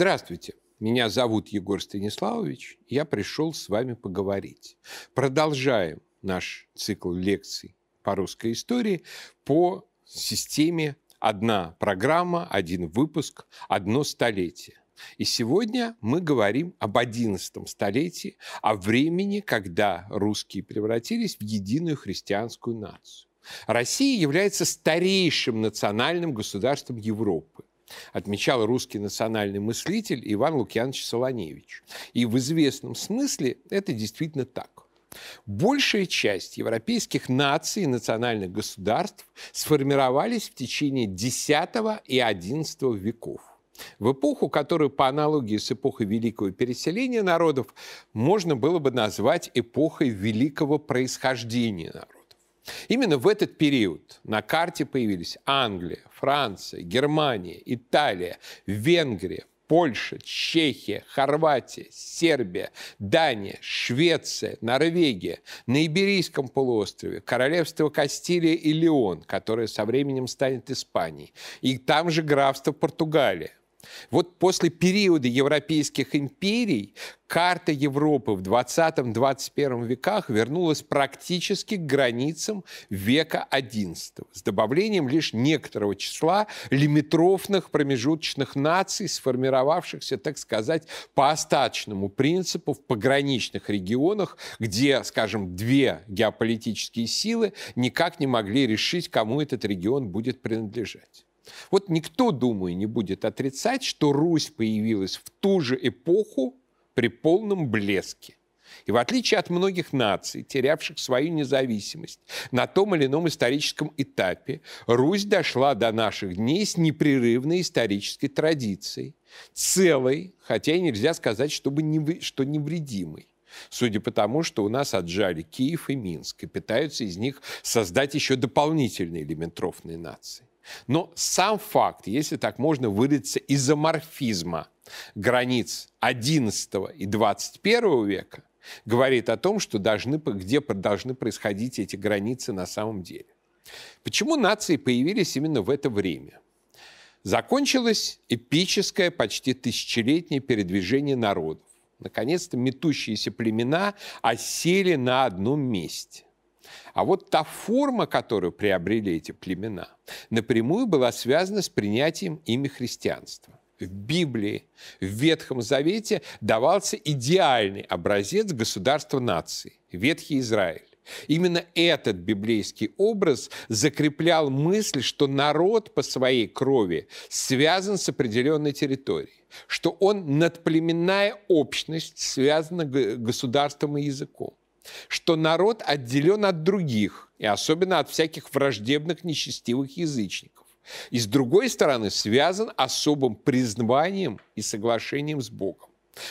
Здравствуйте. Меня зовут Егор Станиславович. Я пришел с вами поговорить. Продолжаем наш цикл лекций по русской истории по системе «Одна программа, один выпуск, одно столетие». И сегодня мы говорим об одиннадцатом столетии, о времени, когда русские превратились в единую христианскую нацию. Россия является старейшим национальным государством Европы отмечал русский национальный мыслитель Иван Лукьянович Солоневич. И в известном смысле это действительно так. Большая часть европейских наций и национальных государств сформировались в течение X и XI веков. В эпоху, которую по аналогии с эпохой Великого переселения народов можно было бы назвать эпохой великого происхождения народов. Именно в этот период на карте появились Англия, Франция, Германия, Италия, Венгрия, Польша, Чехия, Хорватия, Сербия, Дания, Швеция, Норвегия, на Иберийском полуострове, Королевство Кастилия и Леон, которое со временем станет Испанией, и там же графство Португалия. Вот после периода европейских империй карта Европы в 20-21 веках вернулась практически к границам века XI, с добавлением лишь некоторого числа лимитрофных промежуточных наций, сформировавшихся, так сказать, по остаточному принципу в пограничных регионах, где, скажем, две геополитические силы никак не могли решить, кому этот регион будет принадлежать. Вот никто, думаю, не будет отрицать, что Русь появилась в ту же эпоху при полном блеске. И в отличие от многих наций, терявших свою независимость на том или ином историческом этапе, Русь дошла до наших дней с непрерывной исторической традицией, целой, хотя и нельзя сказать, чтобы не, что невредимой. Судя по тому, что у нас отжали Киев и Минск и пытаются из них создать еще дополнительные элементрофные нации. Но сам факт, если так можно выразиться, изоморфизма границ XI и XXI века говорит о том, что должны, где должны происходить эти границы на самом деле. Почему нации появились именно в это время? Закончилось эпическое, почти тысячелетнее передвижение народов. Наконец-то метущиеся племена осели на одном месте. А вот та форма, которую приобрели эти племена, напрямую была связана с принятием ими христианства. В Библии, в Ветхом Завете давался идеальный образец государства нации – Ветхий Израиль. Именно этот библейский образ закреплял мысль, что народ по своей крови связан с определенной территорией, что он надплеменная общность связана государством и языком что народ отделен от других, и особенно от всяких враждебных нечестивых язычников. И с другой стороны связан особым признанием и соглашением с Богом.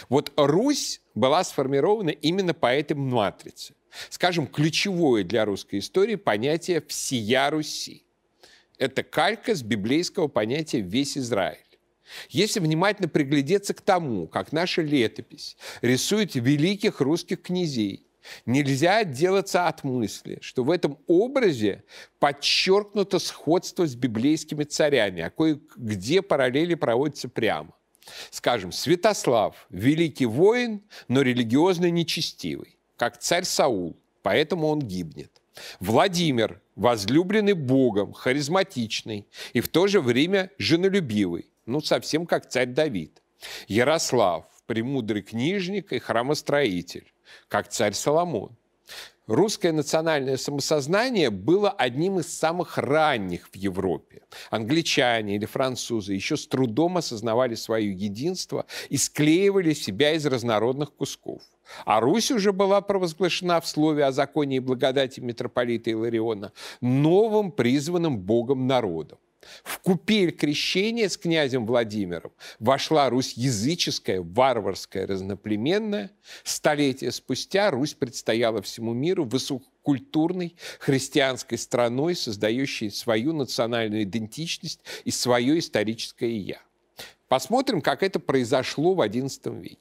Вот Русь была сформирована именно по этой матрице. Скажем, ключевое для русской истории понятие «всея Руси». Это калька с библейского понятия «весь Израиль». Если внимательно приглядеться к тому, как наша летопись рисует великих русских князей, Нельзя отделаться от мысли, что в этом образе подчеркнуто сходство с библейскими царями, а кое-где параллели проводятся прямо. Скажем, Святослав – великий воин, но религиозно нечестивый, как царь Саул, поэтому он гибнет. Владимир – возлюбленный Богом, харизматичный и в то же время женолюбивый, ну, совсем как царь Давид. Ярослав – премудрый книжник и храмостроитель как царь Соломон. Русское национальное самосознание было одним из самых ранних в Европе. Англичане или французы еще с трудом осознавали свое единство и склеивали себя из разнородных кусков. А Русь уже была провозглашена в слове о законе и благодати митрополита Илариона новым призванным Богом народом. В купель крещения с князем Владимиром вошла Русь языческая, варварская, разноплеменная. Столетия спустя Русь предстояла всему миру высококультурной христианской страной, создающей свою национальную идентичность и свое историческое «я». Посмотрим, как это произошло в XI веке.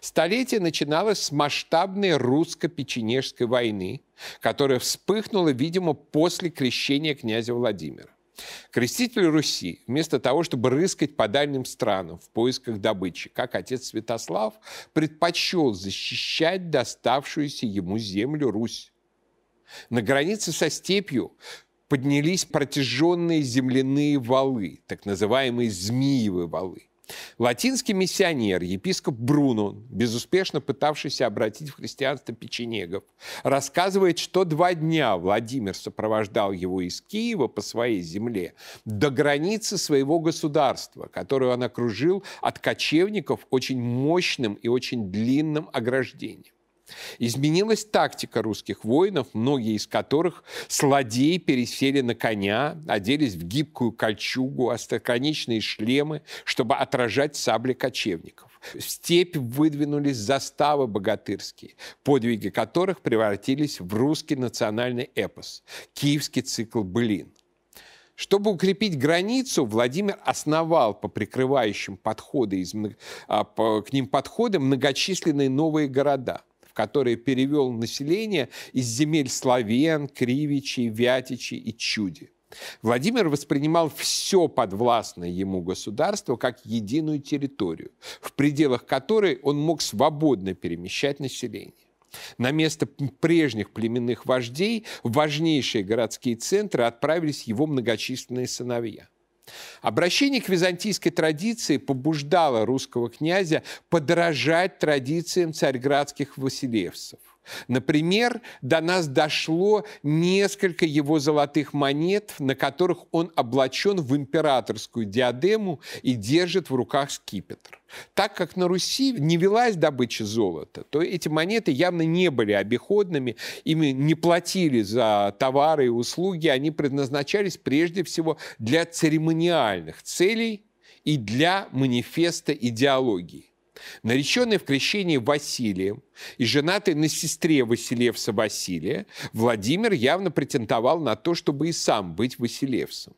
Столетие начиналось с масштабной русско-печенежской войны, которая вспыхнула, видимо, после крещения князя Владимира. Креститель Руси, вместо того, чтобы рыскать по дальним странам в поисках добычи, как отец Святослав, предпочел защищать доставшуюся ему землю Русь. На границе со степью поднялись протяженные земляные валы, так называемые змеевые валы. Латинский миссионер, епископ Бруно, безуспешно пытавшийся обратить в христианство печенегов, рассказывает, что два дня Владимир сопровождал его из Киева по своей земле до границы своего государства, которую он окружил от кочевников очень мощным и очень длинным ограждением. Изменилась тактика русских воинов, многие из которых сладеи пересели на коня, оделись в гибкую кольчугу, остроконечные шлемы, чтобы отражать сабли кочевников. В степь выдвинулись заставы богатырские, подвиги которых превратились в русский национальный эпос – киевский цикл «Былин». Чтобы укрепить границу, Владимир основал по прикрывающим подходы из, а, к ним подходы многочисленные новые города – которые перевел население из земель славян, кривичей, вятичей и чуди. Владимир воспринимал все подвластное ему государство как единую территорию, в пределах которой он мог свободно перемещать население. На место прежних племенных вождей в важнейшие городские центры отправились его многочисленные сыновья. Обращение к византийской традиции побуждало русского князя подражать традициям царьградских василевцев. Например, до нас дошло несколько его золотых монет, на которых он облачен в императорскую диадему и держит в руках скипетр. Так как на Руси не велась добыча золота, то эти монеты явно не были обиходными, ими не платили за товары и услуги, они предназначались прежде всего для церемониальных целей и для манифеста идеологии. Нареченный в крещении Василием и женатый на сестре Василевса Василия, Владимир явно претендовал на то, чтобы и сам быть Василевсом.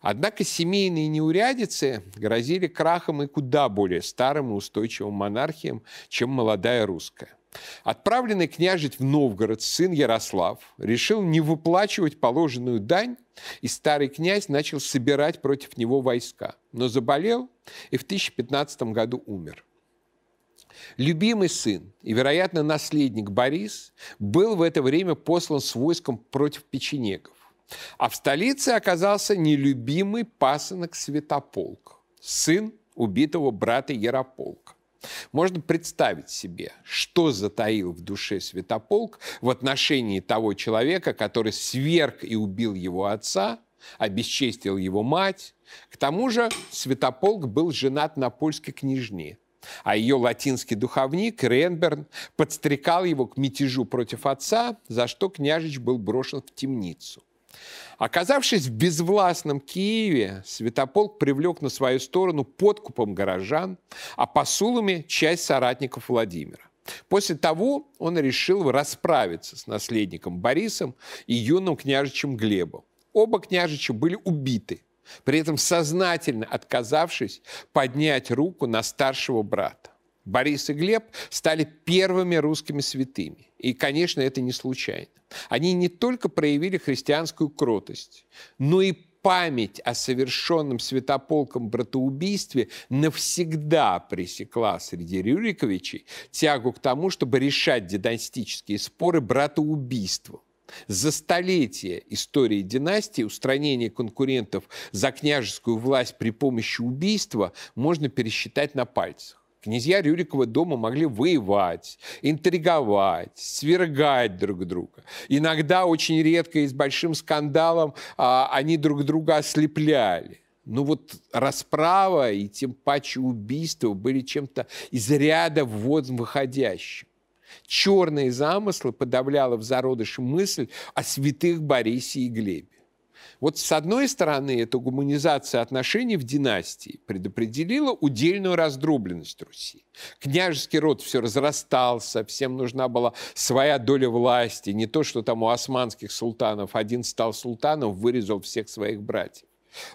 Однако семейные неурядицы грозили крахом и куда более старым и устойчивым монархиям, чем молодая русская. Отправленный княжить в Новгород сын Ярослав решил не выплачивать положенную дань, и старый князь начал собирать против него войска, но заболел и в 1015 году умер. Любимый сын и, вероятно, наследник Борис был в это время послан с войском против печенегов. А в столице оказался нелюбимый пасынок Святополк, сын убитого брата Ярополка. Можно представить себе, что затаил в душе Святополк в отношении того человека, который сверг и убил его отца, обесчестил его мать. К тому же Святополк был женат на польской княжне, а ее латинский духовник Ренберн подстрекал его к мятежу против отца, за что княжич был брошен в темницу. Оказавшись в безвластном Киеве, Святополк привлек на свою сторону подкупом горожан, а посулами часть соратников Владимира. После того он решил расправиться с наследником Борисом и юным княжичем Глебом. Оба княжича были убиты – при этом сознательно отказавшись поднять руку на старшего брата. Борис и Глеб стали первыми русскими святыми. И, конечно, это не случайно. Они не только проявили христианскую кротость, но и память о совершенном святополком братоубийстве навсегда пресекла среди Рюриковичей тягу к тому, чтобы решать династические споры братоубийством. За столетия истории династии устранение конкурентов за княжескую власть при помощи убийства можно пересчитать на пальцах. Князья Рюрикова дома могли воевать, интриговать, свергать друг друга. Иногда, очень редко и с большим скандалом, а, они друг друга ослепляли. Но вот расправа и тем паче убийство были чем-то из ряда ввод выходящим черные замыслы подавляла в зародыше мысль о святых Борисе и Глебе. Вот с одной стороны, эта гуманизация отношений в династии предопределила удельную раздробленность Руси. Княжеский род все разрастался, всем нужна была своя доля власти, не то, что там у османских султанов один стал султаном, вырезал всех своих братьев.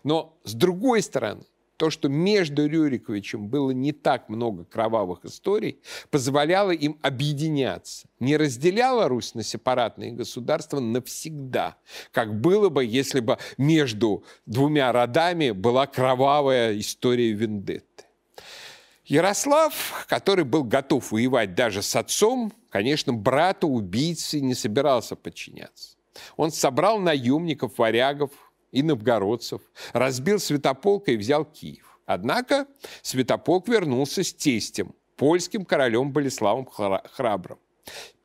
Но с другой стороны, то, что между Рюриковичем было не так много кровавых историй, позволяло им объединяться. Не разделяла Русь на сепаратные государства навсегда, как было бы, если бы между двумя родами была кровавая история вендетты. Ярослав, который был готов воевать даже с отцом, конечно, брату убийцы не собирался подчиняться. Он собрал наемников, варягов, и новгородцев, разбил Святополка и взял Киев. Однако Святополк вернулся с тестем, польским королем Болеславом Храбрым.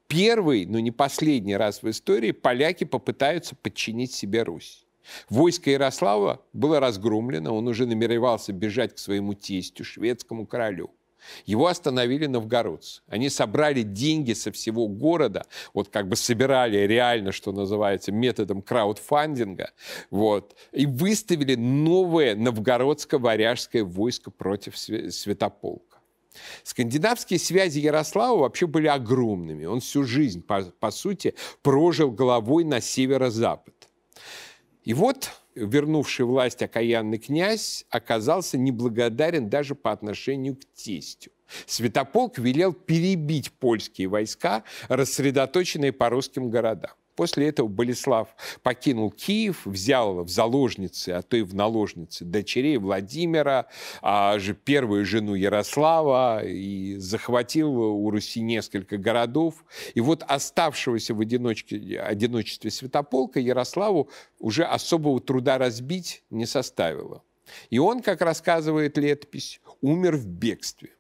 Первый, но не последний раз в истории поляки попытаются подчинить себе Русь. Войско Ярослава было разгромлено, он уже намеревался бежать к своему тестю, шведскому королю. Его остановили новгородцы. Они собрали деньги со всего города, вот как бы собирали реально, что называется, методом краудфандинга, вот, и выставили новое новгородско-варяжское войско против Святополка. Скандинавские связи Ярослава вообще были огромными. Он всю жизнь, по, по сути, прожил головой на северо-запад. И вот вернувший власть окаянный князь оказался неблагодарен даже по отношению к тестю. Святополк велел перебить польские войска, рассредоточенные по русским городам. После этого Болеслав покинул Киев, взял в заложницы, а то и в наложницы дочерей Владимира, а же первую жену Ярослава и захватил у Руси несколько городов. И вот оставшегося в одиночке, одиночестве Святополка Ярославу уже особого труда разбить не составило. И он, как рассказывает летопись, умер в бегстве.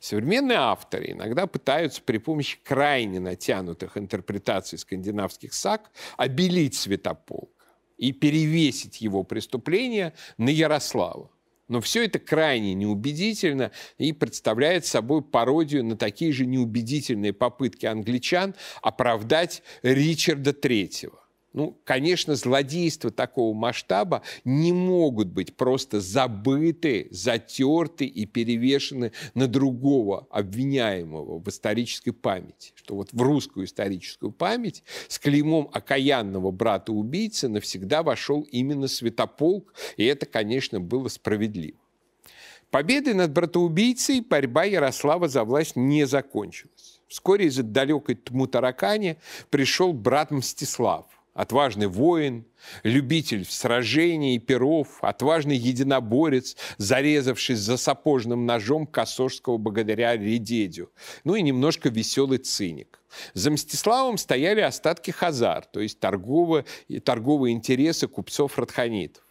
Современные авторы иногда пытаются при помощи крайне натянутых интерпретаций скандинавских саг обелить Святополка и перевесить его преступление на Ярослава. Но все это крайне неубедительно и представляет собой пародию на такие же неубедительные попытки англичан оправдать Ричарда Третьего. Ну, конечно, злодейства такого масштаба не могут быть просто забыты, затерты и перевешены на другого обвиняемого в исторической памяти. Что вот в русскую историческую память с клеймом окаянного брата-убийцы навсегда вошел именно Святополк, и это, конечно, было справедливо. Победой над братоубийцей борьба Ярослава за власть не закончилась. Вскоре из-за далекой Тмутаракани пришел брат Мстислав, отважный воин, любитель сражений и перов, отважный единоборец, зарезавшись за сапожным ножом косожского богатыря Редедю, ну и немножко веселый циник. За Мстиславом стояли остатки хазар, то есть торговые, торговые интересы купцов-радханитов.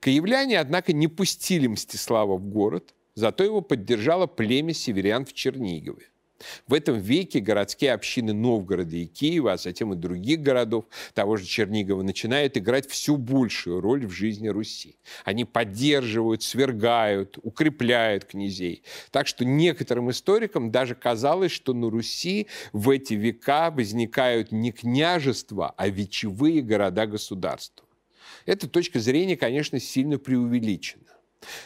Киевляне, однако, не пустили Мстислава в город, зато его поддержало племя северян в Чернигове. В этом веке городские общины Новгорода и Киева, а затем и других городов, того же Чернигова, начинают играть всю большую роль в жизни Руси. Они поддерживают, свергают, укрепляют князей. Так что некоторым историкам даже казалось, что на Руси в эти века возникают не княжества, а вечевые города-государства. Эта точка зрения, конечно, сильно преувеличена.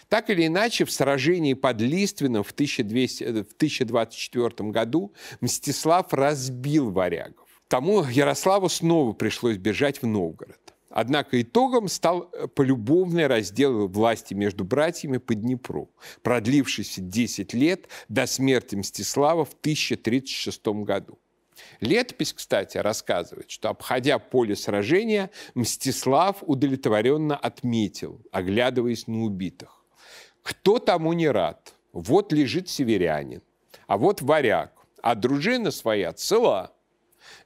Так или иначе, в сражении под Лиственом в, 1200, э, в 1024 году Мстислав разбил варягов. Тому Ярославу снова пришлось бежать в Новгород. Однако итогом стал э, полюбовный раздел власти между братьями по Днепру, продлившийся 10 лет до смерти Мстислава в 1036 году. Летопись, кстати, рассказывает, что, обходя поле сражения, Мстислав удовлетворенно отметил, оглядываясь на убитых. Кто тому не рад? Вот лежит северянин, а вот варяг, а дружина своя цела.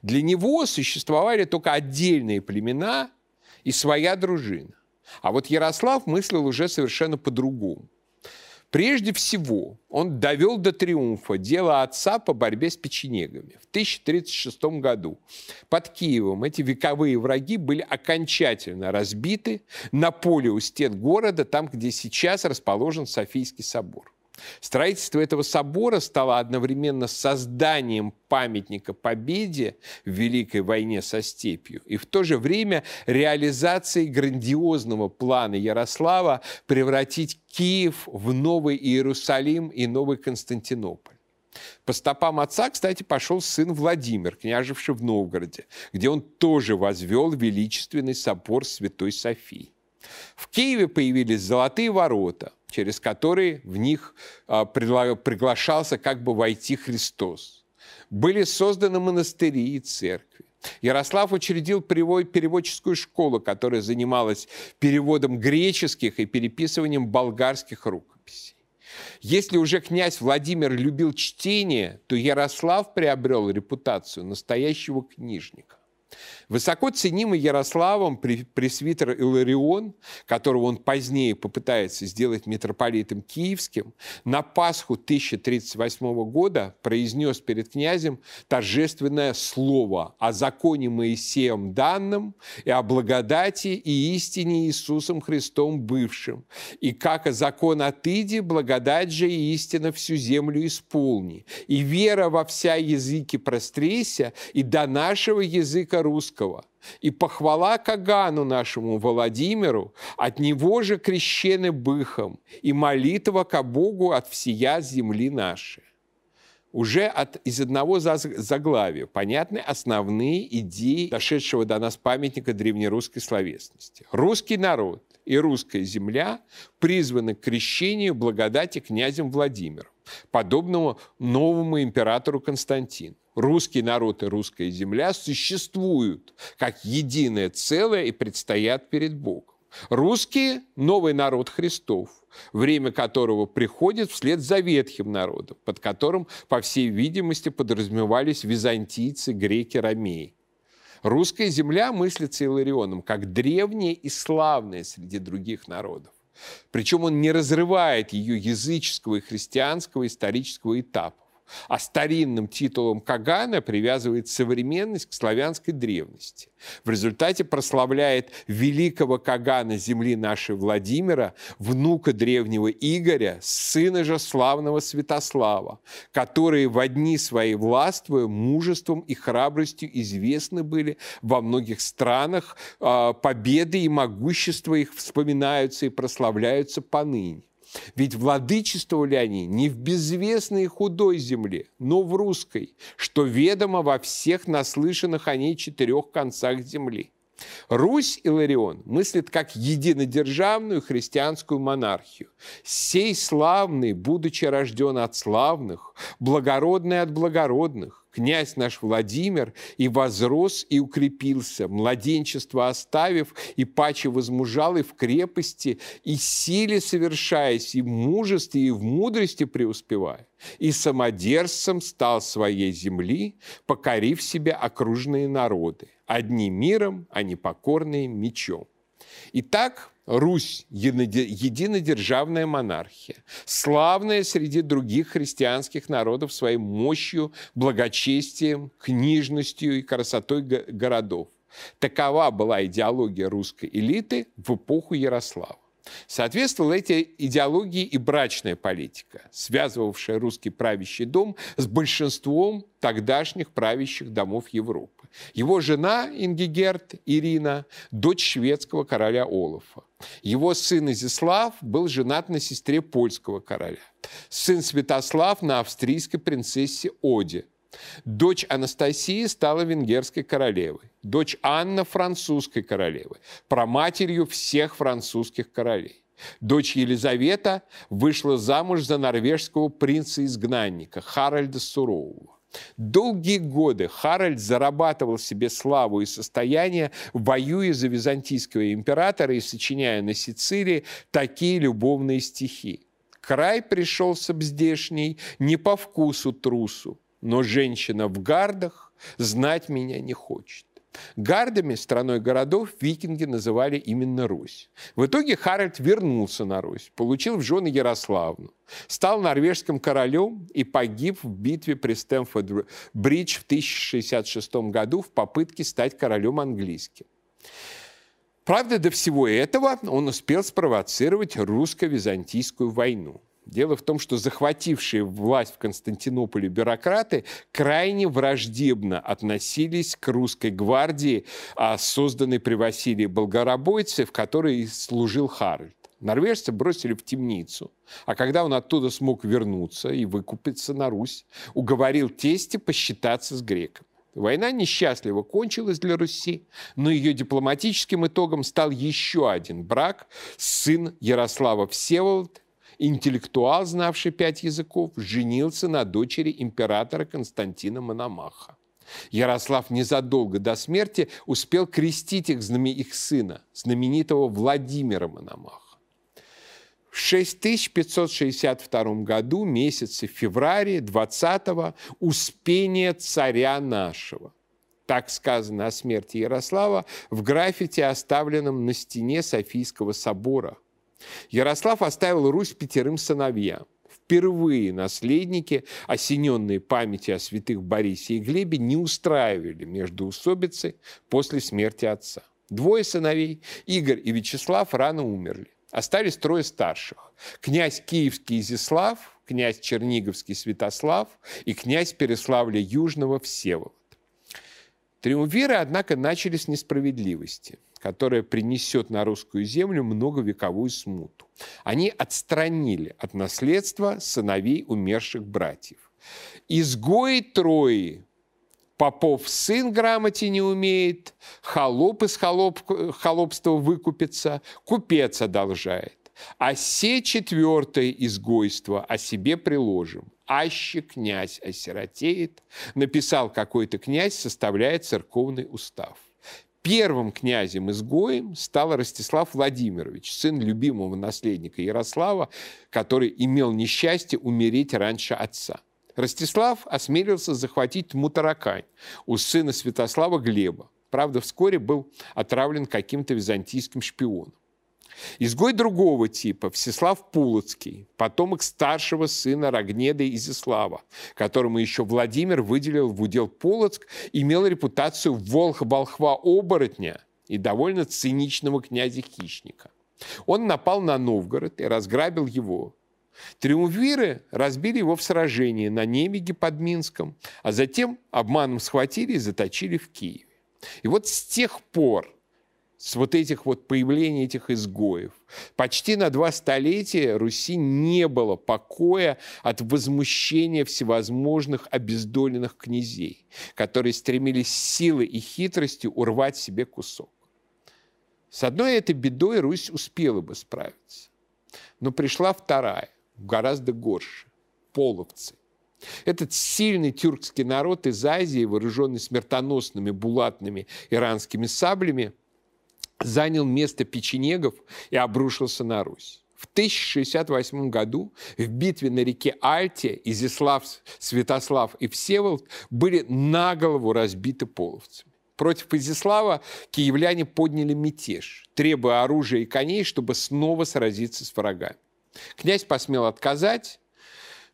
Для него существовали только отдельные племена и своя дружина. А вот Ярослав мыслил уже совершенно по-другому. Прежде всего, он довел до триумфа дело отца по борьбе с печенегами. В 1036 году под Киевом эти вековые враги были окончательно разбиты на поле у стен города, там, где сейчас расположен Софийский собор. Строительство этого собора стало одновременно созданием памятника победе в Великой войне со степью и в то же время реализацией грандиозного плана Ярослава превратить Киев в Новый Иерусалим и Новый Константинополь. По стопам отца, кстати, пошел сын Владимир, княжевший в Новгороде, где он тоже возвел величественный собор Святой Софии. В Киеве появились золотые ворота, через которые в них а, приглашался как бы войти Христос. Были созданы монастыри и церкви. Ярослав учредил переводческую школу, которая занималась переводом греческих и переписыванием болгарских рукописей. Если уже князь Владимир любил чтение, то Ярослав приобрел репутацию настоящего книжника. Высоко ценимый Ярославом пресвитер Иларион, которого он позднее попытается сделать митрополитом киевским, на Пасху 1038 года произнес перед князем торжественное слово о законе Моисеем данным и о благодати и истине Иисусом Христом бывшим. И как о закон отыди, благодать же и истина всю землю исполни. И вера во вся языки прострейся, и до нашего языка русского Римского. И похвала Кагану нашему Владимиру, от него же крещены быхом, и молитва ко Богу от всея земли нашей. Уже от, из одного заглавия понятны основные идеи дошедшего до нас памятника древнерусской словесности. Русский народ и русская земля призваны к крещению благодати князем Владимиром, подобному новому императору Константину русский народ и русская земля существуют как единое целое и предстоят перед Богом. Русские – новый народ Христов, время которого приходит вслед за ветхим народом, под которым, по всей видимости, подразумевались византийцы, греки, ромеи. Русская земля мыслится Иларионом как древняя и славная среди других народов. Причем он не разрывает ее языческого и христианского исторического этапа а старинным титулом Кагана привязывает современность к славянской древности. В результате прославляет великого Кагана земли нашей Владимира, внука древнего Игоря, сына же славного Святослава, которые в одни свои властвуя мужеством и храбростью известны были во многих странах, а, победы и могущество их вспоминаются и прославляются поныне. Ведь владычествовали они не в безвестной худой земле, но в русской, что ведомо во всех наслышанных о ней четырех концах земли. Русь Иларион мыслит как единодержавную христианскую монархию. Сей славный, будучи рожден от славных, благородный от благородных, князь наш Владимир и возрос и укрепился, младенчество оставив, и паче возмужал и в крепости, и силе совершаясь, и в мужестве, и в мудрости преуспевая, и самодержцем стал своей земли, покорив себе окружные народы, одни миром, а не покорные мечом. Итак, Русь – единодержавная монархия, славная среди других христианских народов своей мощью, благочестием, книжностью и красотой городов. Такова была идеология русской элиты в эпоху Ярослава. Соответствовала этой идеологии и брачная политика, связывавшая русский правящий дом с большинством тогдашних правящих домов Европы. Его жена Ингигерт Ирина – дочь шведского короля Олафа. Его сын Изяслав был женат на сестре польского короля. Сын Святослав на австрийской принцессе Оде – Дочь Анастасии стала венгерской королевой. Дочь Анна – французской королевой, проматерью всех французских королей. Дочь Елизавета вышла замуж за норвежского принца-изгнанника Харальда Сурового. Долгие годы Харальд зарабатывал себе славу и состояние, воюя за византийского императора и сочиняя на Сицилии такие любовные стихи. Край пришелся бздешний не по вкусу трусу, но женщина в гардах знать меня не хочет. Гардами, страной городов, викинги называли именно Русь. В итоге Харальд вернулся на Русь, получил в жены Ярославну, стал норвежским королем и погиб в битве при Стэмфорд-Бридж в 1066 году в попытке стать королем английским. Правда, до всего этого он успел спровоцировать русско-византийскую войну. Дело в том, что захватившие власть в Константинополе бюрократы крайне враждебно относились к русской гвардии, а созданной при Василии Болгоробойце, в которой служил Харальд. Норвежцы бросили в темницу, а когда он оттуда смог вернуться и выкупиться на Русь, уговорил тести посчитаться с греком. Война несчастливо кончилась для Руси, но ее дипломатическим итогом стал еще один брак сын Ярослава Всеволод интеллектуал, знавший пять языков, женился на дочери императора Константина Мономаха. Ярослав незадолго до смерти успел крестить их, их сына, знаменитого Владимира Мономаха. В 6562 году, месяце февраля 20-го, успение царя нашего. Так сказано о смерти Ярослава в граффити, оставленном на стене Софийского собора. Ярослав оставил Русь пятерым сыновьям. Впервые наследники, осененные памятью о святых Борисе и Глебе, не устраивали междоусобицы после смерти отца. Двое сыновей, Игорь и Вячеслав, рано умерли. Остались трое старших. Князь Киевский Изяслав, князь Черниговский Святослав и князь Переславля Южного Всеволод. Триумвиры, однако, начали с несправедливости, которая принесет на русскую землю многовековую смуту. Они отстранили от наследства сыновей умерших братьев. Изгои Трои Попов сын грамоте не умеет, холоп из холоп, холопства выкупится, купец одолжает. А се четвертое изгойство о себе приложим. Аще князь осиротеет, написал какой-то князь, составляет церковный устав. Первым князем-изгоем стал Ростислав Владимирович, сын любимого наследника Ярослава, который имел несчастье умереть раньше отца. Ростислав осмелился захватить Мутаракань у сына Святослава Глеба. Правда, вскоре был отравлен каким-то византийским шпионом. Изгой другого типа, Всеслав Пулоцкий, потомок старшего сына Рогнеда Изяслава, которому еще Владимир выделил в удел Полоцк, имел репутацию волха-волхва-оборотня и довольно циничного князя-хищника. Он напал на Новгород и разграбил его. Триумвиры разбили его в сражении на Немеге под Минском, а затем обманом схватили и заточили в Киеве. И вот с тех пор, с вот этих вот появления этих изгоев, почти на два столетия Руси не было покоя от возмущения всевозможных обездоленных князей, которые стремились силой и хитростью урвать себе кусок. С одной этой бедой Русь успела бы справиться. Но пришла вторая, гораздо горше – половцы. Этот сильный тюркский народ из Азии, вооруженный смертоносными булатными иранскими саблями, занял место печенегов и обрушился на Русь. В 1068 году в битве на реке Альте Изяслав, Святослав и Всеволод были на голову разбиты половцами. Против Изяслава киевляне подняли мятеж, требуя оружия и коней, чтобы снова сразиться с врагами. Князь посмел отказать,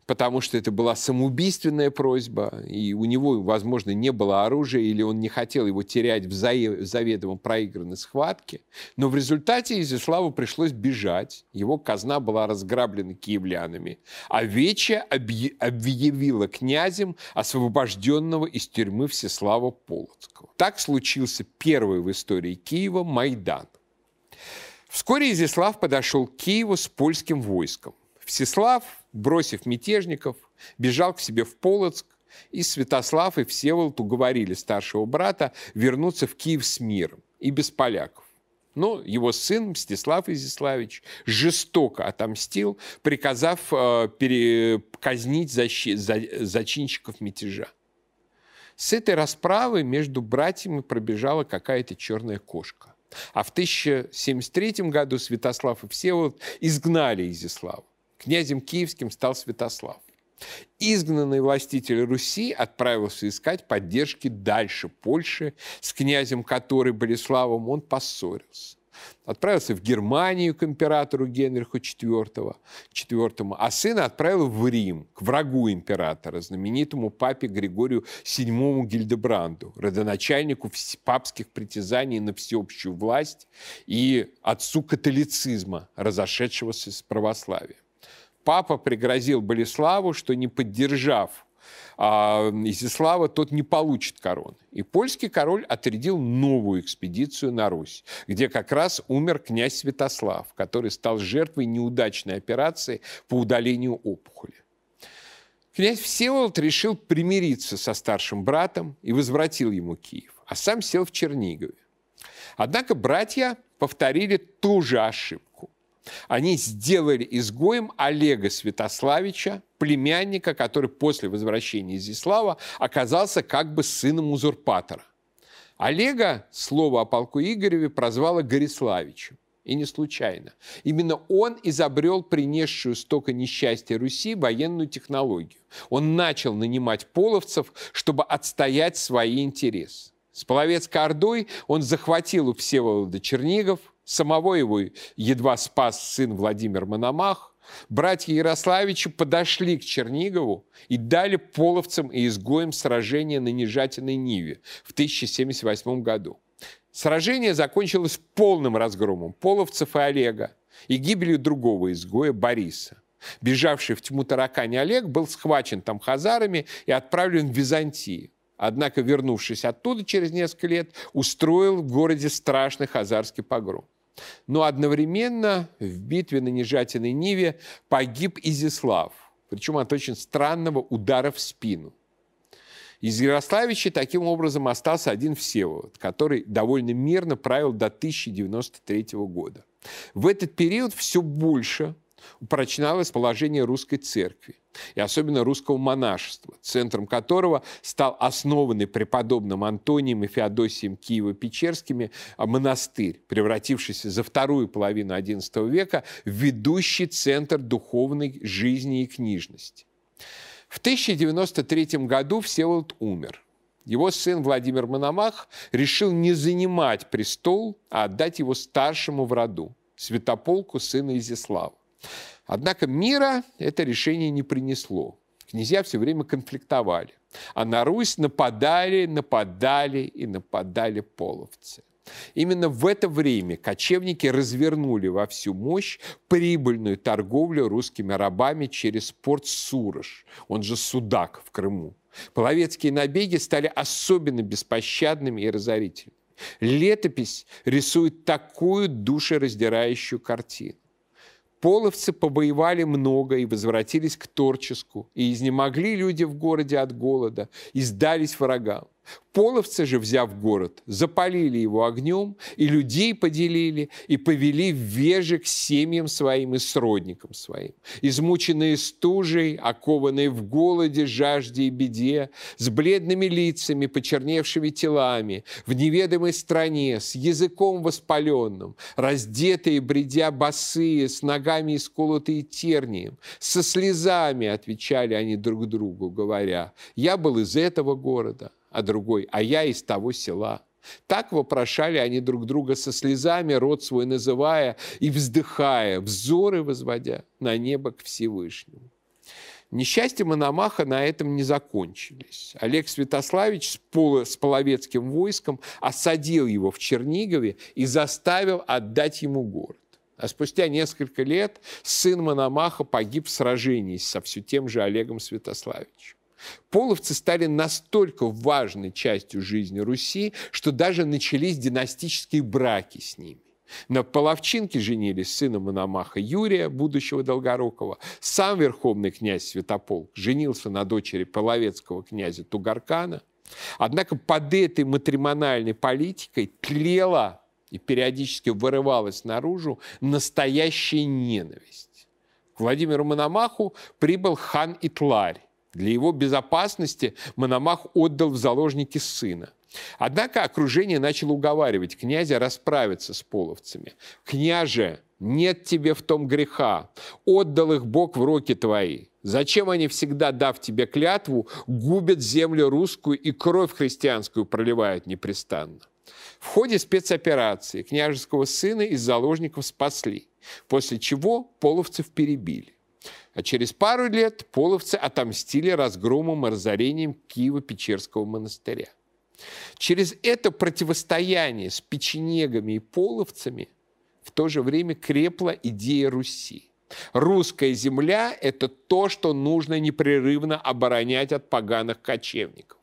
потому что это была самоубийственная просьба, и у него, возможно, не было оружия, или он не хотел его терять в заведомо проигранной схватке. Но в результате Изяславу пришлось бежать, его казна была разграблена киевлянами, а Вече объявила князем освобожденного из тюрьмы Всеслава Полоцкого. Так случился первый в истории Киева Майдан. Вскоре Изяслав подошел к Киеву с польским войском. Всеслав, бросив мятежников, бежал к себе в Полоцк, и Святослав и Всеволод уговорили старшего брата вернуться в Киев с миром и без поляков. Но его сын Мстислав Изяславич жестоко отомстил, приказав э, переказнить защи, за, зачинщиков мятежа. С этой расправы между братьями пробежала какая-то черная кошка. А в 1073 году Святослав и Всеволод изгнали Изяславу. Князем киевским стал Святослав. Изгнанный властитель Руси отправился искать поддержки дальше Польши, с князем которой Болеславом он поссорился отправился в Германию к императору Генриху IV, IV, а сына отправил в Рим, к врагу императора, знаменитому папе Григорию VII Гильдебранду, родоначальнику папских притязаний на всеобщую власть и отцу католицизма, разошедшегося с православия. Папа пригрозил Болеславу, что не поддержав а Изяслава тот не получит короны. И польский король отрядил новую экспедицию на Русь, где как раз умер князь Святослав, который стал жертвой неудачной операции по удалению опухоли. Князь Всеволод решил примириться со старшим братом и возвратил ему Киев, а сам сел в Чернигове. Однако братья повторили ту же ошибку. Они сделали изгоем Олега Святославича, племянника, который после возвращения Изяслава оказался как бы сыном узурпатора. Олега слово о полку Игореве прозвало Гориславичем. И не случайно. Именно он изобрел принесшую столько несчастья Руси военную технологию. Он начал нанимать половцев, чтобы отстоять свои интересы. С Половецкой Ордой он захватил у Всеволода Чернигов, самого его едва спас сын Владимир Мономах. Братья Ярославичи подошли к Чернигову и дали половцам и изгоям сражение на Нежатиной Ниве в 1078 году. Сражение закончилось полным разгромом половцев и Олега и гибелью другого изгоя Бориса. Бежавший в тьму таракани Олег был схвачен там хазарами и отправлен в Византию. Однако, вернувшись оттуда через несколько лет, устроил в городе страшный хазарский погром. Но одновременно в битве на Нежатиной Ниве погиб Изяслав, причем от очень странного удара в спину – из Ярославича таким образом остался один Всеволод, который довольно мирно правил до 1093 года. В этот период все больше упрочналось положение русской церкви, и особенно русского монашества, центром которого стал основанный преподобным Антонием и Феодосием Киево-Печерскими монастырь, превратившийся за вторую половину XI века в ведущий центр духовной жизни и книжности. В 1093 году Всеволод умер. Его сын Владимир Мономах решил не занимать престол, а отдать его старшему в роду, Святополку, сына Изяслава. Однако мира это решение не принесло. Князья все время конфликтовали. А на Русь нападали, нападали и нападали половцы. Именно в это время кочевники развернули во всю мощь прибыльную торговлю русскими рабами через порт Сурож, он же Судак в Крыму. Половецкие набеги стали особенно беспощадными и разорительными. Летопись рисует такую душераздирающую картину. Половцы побоевали много и возвратились к Торческу, и изнемогли люди в городе от голода, и сдались врагам. Половцы же, взяв город, запалили его огнем, и людей поделили, и повели в веже к семьям своим и сродникам своим. Измученные стужей, окованные в голоде, жажде и беде, с бледными лицами, почерневшими телами, в неведомой стране, с языком воспаленным, раздетые, бредя босые, с ногами исколотые тернием, со слезами отвечали они друг другу, говоря, «Я был из этого города, а другой «а я из того села». Так вопрошали они друг друга со слезами, род свой называя и вздыхая, взоры возводя на небо к Всевышнему. Несчастья Мономаха на этом не закончились. Олег Святославич с, поло, с половецким войском осадил его в Чернигове и заставил отдать ему город. А спустя несколько лет сын Мономаха погиб в сражении со все тем же Олегом Святославичем. Половцы стали настолько важной частью жизни Руси, что даже начались династические браки с ними. На Половчинке женились сына Мономаха Юрия, будущего Долгорукова. Сам верховный князь Святополк женился на дочери половецкого князя Тугаркана. Однако под этой матримональной политикой тлела и периодически вырывалась наружу настоящая ненависть. К Владимиру Мономаху прибыл хан Итларь, для его безопасности Мономах отдал в заложники сына. Однако окружение начало уговаривать князя расправиться с половцами. «Княже, нет тебе в том греха. Отдал их Бог в руки твои. Зачем они, всегда дав тебе клятву, губят землю русскую и кровь христианскую проливают непрестанно?» В ходе спецоперации княжеского сына из заложников спасли, после чего половцев перебили. А через пару лет половцы отомстили разгромом и разорением Киева-Печерского монастыря. Через это противостояние с печенегами и половцами в то же время крепла идея Руси. Русская земля – это то, что нужно непрерывно оборонять от поганых кочевников.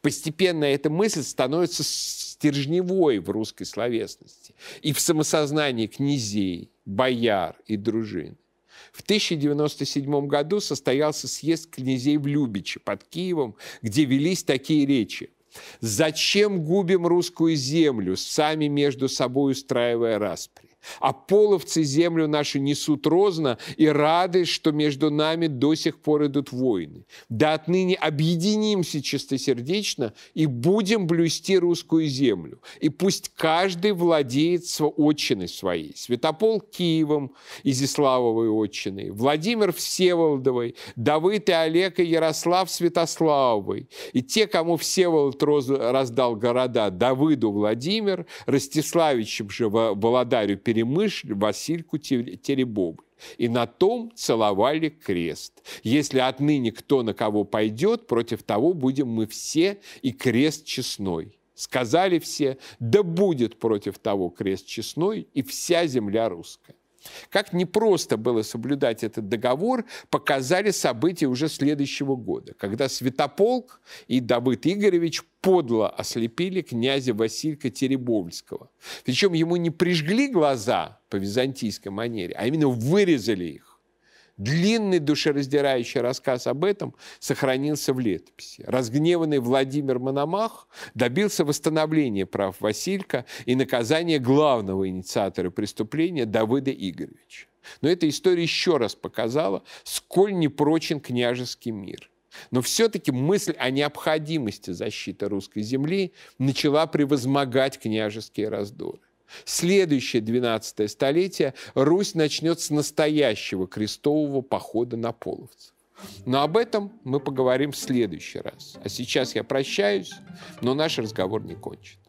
Постепенно эта мысль становится стержневой в русской словесности и в самосознании князей, бояр и дружин. В 1097 году состоялся съезд князей в Любиче под Киевом, где велись такие речи. «Зачем губим русскую землю, сами между собой устраивая распри? А половцы землю нашу несут розно и рады, что между нами до сих пор идут войны. Да отныне объединимся чистосердечно и будем блюсти русскую землю. И пусть каждый владеет отчиной своей. Святопол Киевом, Изиславовой отчиной, Владимир Всеволодовой, Давыд и Олег и Ярослав Святославовой. И те, кому Всеволод раздал города, Давыду Владимир, Ростиславичем же Володарю Перемышль, Васильку Теребобль. И на том целовали крест. Если отныне кто на кого пойдет, против того будем мы все и крест честной. Сказали все, да будет против того крест честной и вся земля русская. Как непросто было соблюдать этот договор, показали события уже следующего года, когда Святополк и Давыд Игоревич подло ослепили князя Василька Теребовльского. Причем ему не прижгли глаза по византийской манере, а именно вырезали их. Длинный душераздирающий рассказ об этом сохранился в летописи. Разгневанный Владимир Мономах добился восстановления прав Василька и наказания главного инициатора преступления Давыда Игоревича. Но эта история еще раз показала, сколь непрочен княжеский мир. Но все-таки мысль о необходимости защиты русской земли начала превозмогать княжеские раздоры. Следующее 12 столетие Русь начнет с настоящего крестового похода на половцев. Но об этом мы поговорим в следующий раз. А сейчас я прощаюсь, но наш разговор не кончится.